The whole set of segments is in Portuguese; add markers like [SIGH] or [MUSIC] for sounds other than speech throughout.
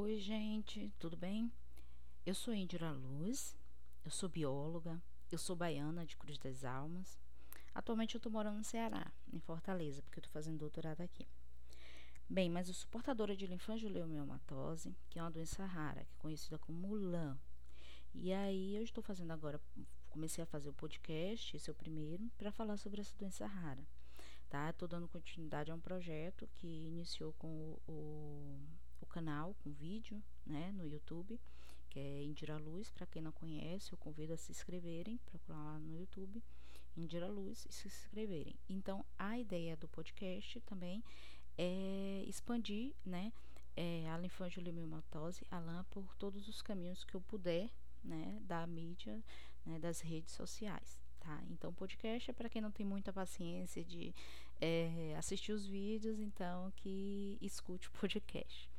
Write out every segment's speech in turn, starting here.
Oi, gente, tudo bem? Eu sou Indira Luz, eu sou bióloga, eu sou baiana de Cruz das Almas. Atualmente eu estou morando no Ceará, em Fortaleza, porque eu estou fazendo doutorado aqui. Bem, mas eu sou portadora de linfangioleumioma,tose, que é uma doença rara, que é conhecida como LAM. E aí eu estou fazendo agora, comecei a fazer o podcast, esse é o primeiro, para falar sobre essa doença rara. Tá? Estou dando continuidade a um projeto que iniciou com o, o o canal com vídeo, né, no YouTube, que é Indira Luz. Para quem não conhece, eu convido a se inscreverem, procurar lá no YouTube, Indira Luz, e se inscreverem. Então, a ideia do podcast também é expandir, né, é, a linfangioliomatose, a LAM, por todos os caminhos que eu puder, né, da mídia, né, das redes sociais. Tá? Então, podcast é para quem não tem muita paciência de é, assistir os vídeos, então que escute o [LAUGHS] podcast.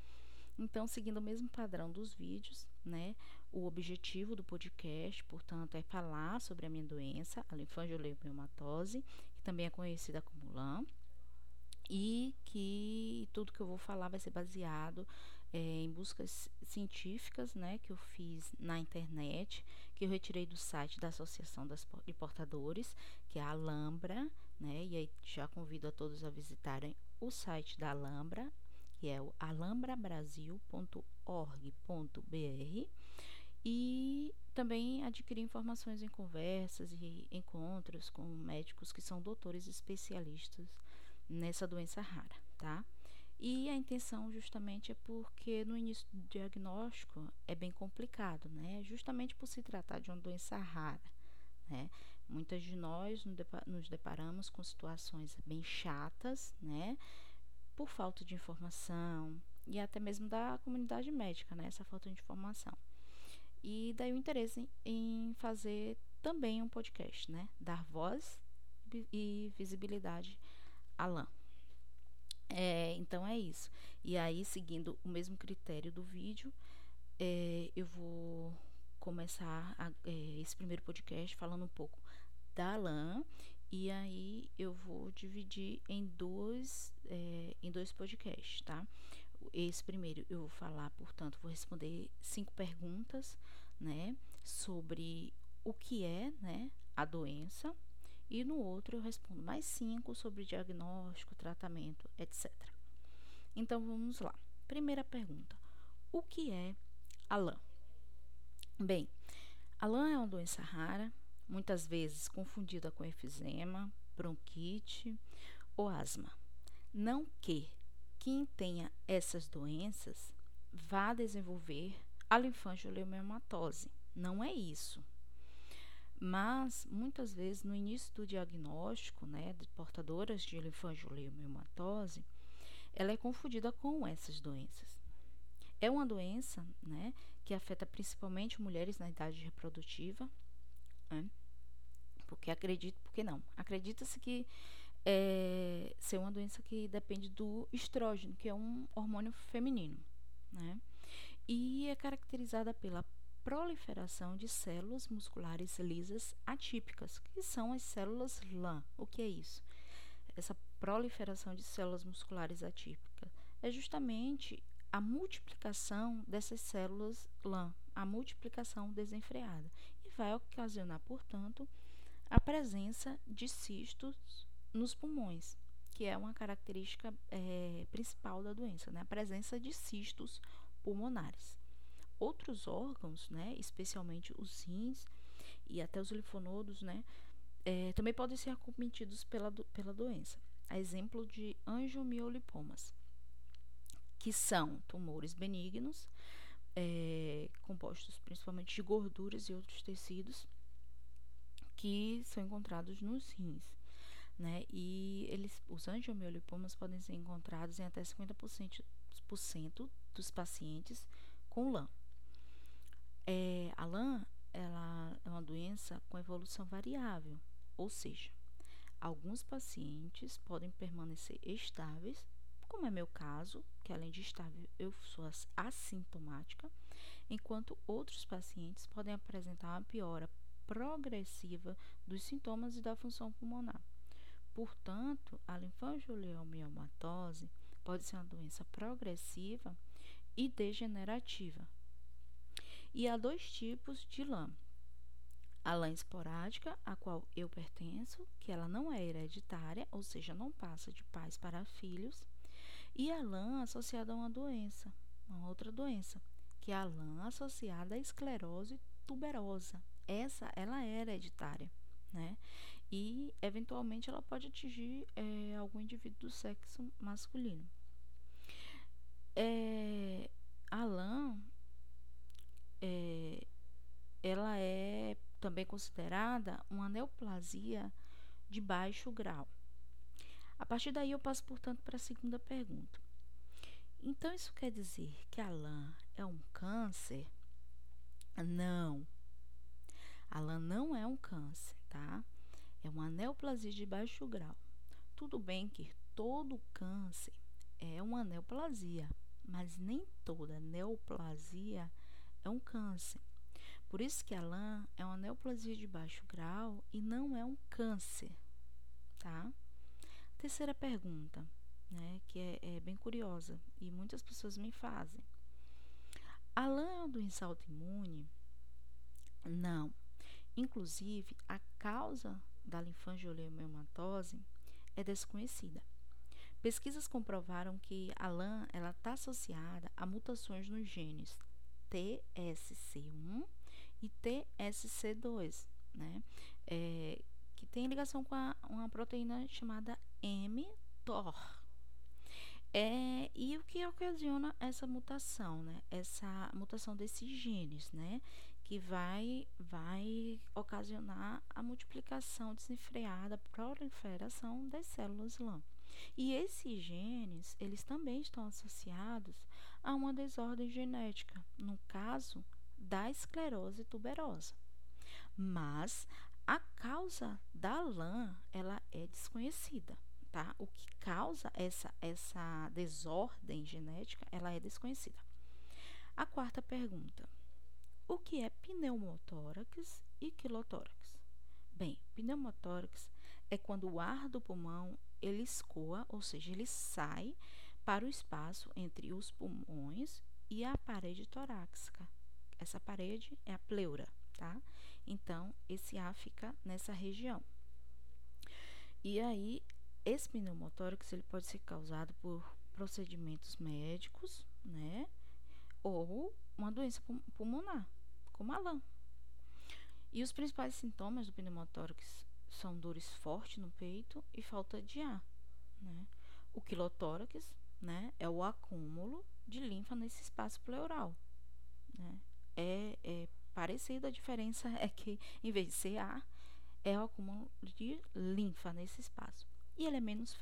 Então, seguindo o mesmo padrão dos vídeos, né? O objetivo do podcast, portanto, é falar sobre a minha doença, a linfangioleucomatose, que também é conhecida como LAM, e que tudo que eu vou falar vai ser baseado é, em buscas científicas, né, que eu fiz na internet, que eu retirei do site da Associação das, de Portadores, que é a Alhambra, né, e aí já convido a todos a visitarem o site da Alhambra, que é o alambrabrasil.org.br e também adquirir informações em conversas e encontros com médicos que são doutores especialistas nessa doença rara, tá? E a intenção justamente é porque no início do diagnóstico é bem complicado, né? Justamente por se tratar de uma doença rara, né? Muitas de nós nos deparamos com situações bem chatas, né? Por falta de informação e até mesmo da comunidade médica, né, essa falta de informação. E daí o interesse em fazer também um podcast, né, dar voz e visibilidade à lã. É, então é isso. E aí, seguindo o mesmo critério do vídeo, é, eu vou começar a, é, esse primeiro podcast falando um pouco da lã e aí eu vou dividir em dois, é, em dois podcasts, tá? Esse primeiro eu vou falar, portanto, vou responder cinco perguntas, né, sobre o que é, né, a doença. E no outro eu respondo mais cinco sobre diagnóstico, tratamento, etc. Então vamos lá. Primeira pergunta: o que é a LAM? Bem, a LAM é uma doença rara muitas vezes confundida com efizema, bronquite ou asma. Não que quem tenha essas doenças vá desenvolver a linfangioleumatose. Não é isso. Mas, muitas vezes, no início do diagnóstico né, de portadoras de linfangioleumatose, ela é confundida com essas doenças. É uma doença né, que afeta principalmente mulheres na idade reprodutiva, né? Porque acredito, porque não. Acredita-se que é, ser uma doença que depende do estrógeno, que é um hormônio feminino, né? E é caracterizada pela proliferação de células musculares lisas atípicas, que são as células LAM. O que é isso? Essa proliferação de células musculares atípicas é justamente a multiplicação dessas células LAM, a multiplicação desenfreada, e vai ocasionar, portanto, a presença de cistos nos pulmões, que é uma característica é, principal da doença, né? a presença de cistos pulmonares. Outros órgãos, né, especialmente os rins e até os linfonodos, né, é, também podem ser acometidos pela, do, pela doença. A exemplo de angiomiolipomas, que são tumores benignos, é, compostos principalmente de gorduras e outros tecidos, que são encontrados nos rins. Né? E eles, os angiomiolipomas podem ser encontrados em até 50% dos pacientes com LAM. É, a LAM ela é uma doença com evolução variável, ou seja, alguns pacientes podem permanecer estáveis, como é meu caso, que além de estável eu sou assintomática, enquanto outros pacientes podem apresentar uma piora progressiva dos sintomas e da função pulmonar. Portanto, a linfangioleumioma,tose pode ser uma doença progressiva e degenerativa. E há dois tipos de lã. A lã esporádica, a qual eu pertenço, que ela não é hereditária, ou seja, não passa de pais para filhos, e a lã associada a uma doença, uma outra doença, que é a lã associada à esclerose tuberosa. Essa, ela é hereditária, né? E, eventualmente, ela pode atingir é, algum indivíduo do sexo masculino. É, a lã, é, ela é também considerada uma neoplasia de baixo grau. A partir daí eu passo, portanto, para a segunda pergunta. Então isso quer dizer que a lã é um câncer? Não. A lã não é um câncer, tá? É uma neoplasia de baixo grau. Tudo bem que todo câncer é uma neoplasia, mas nem toda neoplasia é um câncer. Por isso que a lã é uma neoplasia de baixo grau e não é um câncer, tá? Terceira pergunta, né, que é, é bem curiosa e muitas pessoas me fazem. A lã é uma doença autoimune? Não. Inclusive, a causa da linfangioleumatose é desconhecida. Pesquisas comprovaram que a lã está associada a mutações nos genes TSC1 e TSC2, né? É, que tem ligação com a, uma proteína chamada mTOR. É, e o que ocasiona essa mutação, né? Essa mutação desses genes, né? Que vai, vai ocasionar a multiplicação desenfreada, proliferação das células LAM. E esses genes, eles também estão associados a uma desordem genética, no caso da esclerose tuberosa. Mas a causa da lã, ela é desconhecida, tá? O que causa essa essa desordem genética, ela é desconhecida. A quarta pergunta: O que é pneumotórax e quilotórax? Bem, pneumotórax é quando o ar do pulmão ele escoa, ou seja, ele sai para o espaço entre os pulmões e a parede torácica. Essa parede é a pleura, tá? Então, esse ar fica nessa região. E aí, esse pneumotórax ele pode ser causado por procedimentos médicos, né? Ou uma doença pulmonar, como a lã. E os principais sintomas do pneumotórax são dores fortes no peito e falta de ar, né? O quilotórax, né, é o acúmulo de linfa nesse espaço pleural, né? É, é parecido, a diferença [LAUGHS] é que em vez de ser ar, é o acúmulo de linfa nesse espaço. E ele é menos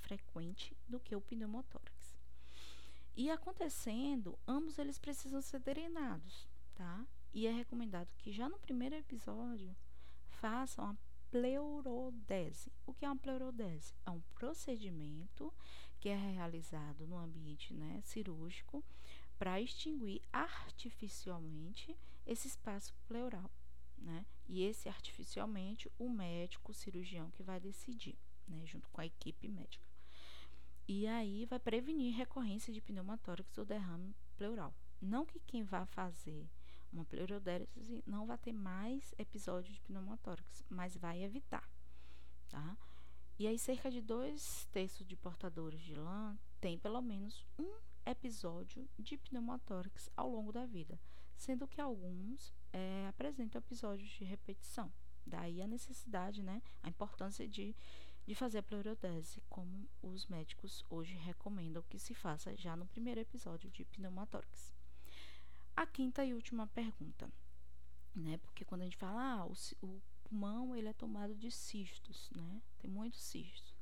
frequente do que o pneumotórax. E acontecendo, ambos eles precisam ser drenados, tá? E é recomendado que já no primeiro episódio façam a pleurodese. O que é uma pleurodese? É um procedimento que é realizado no ambiente né, cirúrgico para extinguir artificialmente esse espaço pleural. Né? E esse artificialmente o médico, o cirurgião que vai decidir, né, junto com a equipe médica. E aí vai prevenir recorrência de pneumotórax ou derrame pleural. Não que quem vá fazer uma pleurodese não vai ter mais episódios de pneumotórax, mas vai evitar, tá? E aí cerca de dois terços de portadores de lã tem pelo menos um episódio de pneumotórax ao longo da vida, sendo que alguns é, apresentam episódios de repetição. Daí a necessidade, né, a importância de, de fazer a pleurodese, como os médicos hoje recomendam que se faça já no primeiro episódio de pneumotórax. A quinta e última pergunta, né? Porque quando a gente fala, ah, o, o pulmão ele é tomado de cistos, né? Tem muitos cistos.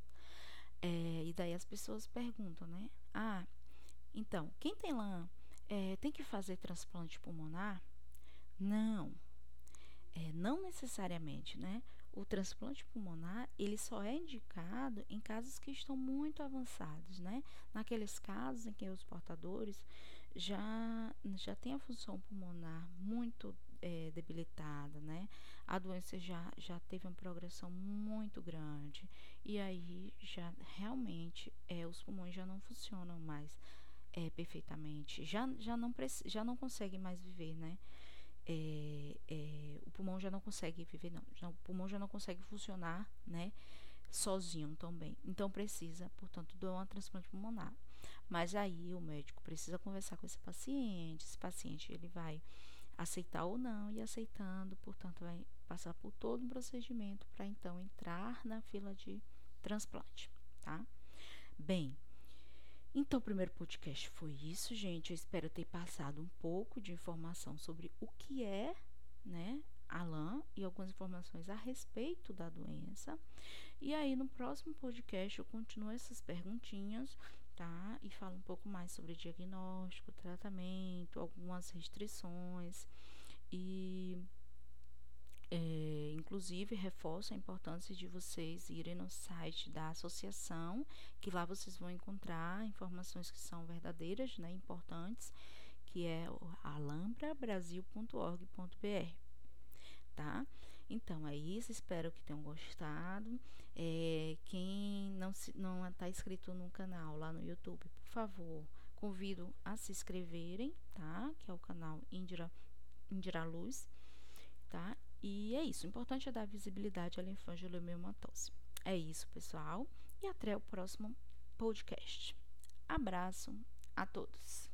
É, e daí as pessoas perguntam, né? Ah, então, quem tem lã é, tem que fazer transplante pulmonar? Não, é, não necessariamente, né? O transplante pulmonar ele só é indicado em casos que estão muito avançados, né? Naqueles casos em que os portadores já, já tem a função pulmonar muito é, debilitada, né? A doença já, já teve uma progressão muito grande e aí já realmente é, os pulmões já não funcionam mais é, perfeitamente, já, já, não, já não consegue mais viver, né? É, é, o pulmão já não consegue viver, não. Já, o pulmão já não consegue funcionar, né? Sozinho também. Então precisa, portanto, de uma transplante pulmonar. Mas aí o médico precisa conversar com esse paciente. Esse paciente ele vai aceitar ou não e aceitando, portanto, vai passar por todo um procedimento para então entrar na fila de transplante, tá? Bem, então, o primeiro podcast foi isso, gente. Eu espero ter passado um pouco de informação sobre o que é, né, a lã e algumas informações a respeito da doença. E aí, no próximo podcast, eu continuo essas perguntinhas, tá? E falo um pouco mais sobre diagnóstico, tratamento, algumas restrições e é, inclusive, reforço a importância de vocês irem no site da associação, que lá vocês vão encontrar informações que são verdadeiras, né, importantes, que é alambrabrasil.org.br, tá? Então, é isso, espero que tenham gostado. É, quem não está não tá inscrito no canal lá no YouTube, por favor, convido a se inscreverem, tá? Que é o canal Indira, Indira Luz, tá? E é isso. O importante é dar visibilidade à linfangioliomiomatosis. É isso, pessoal. E até o próximo podcast. Abraço a todos.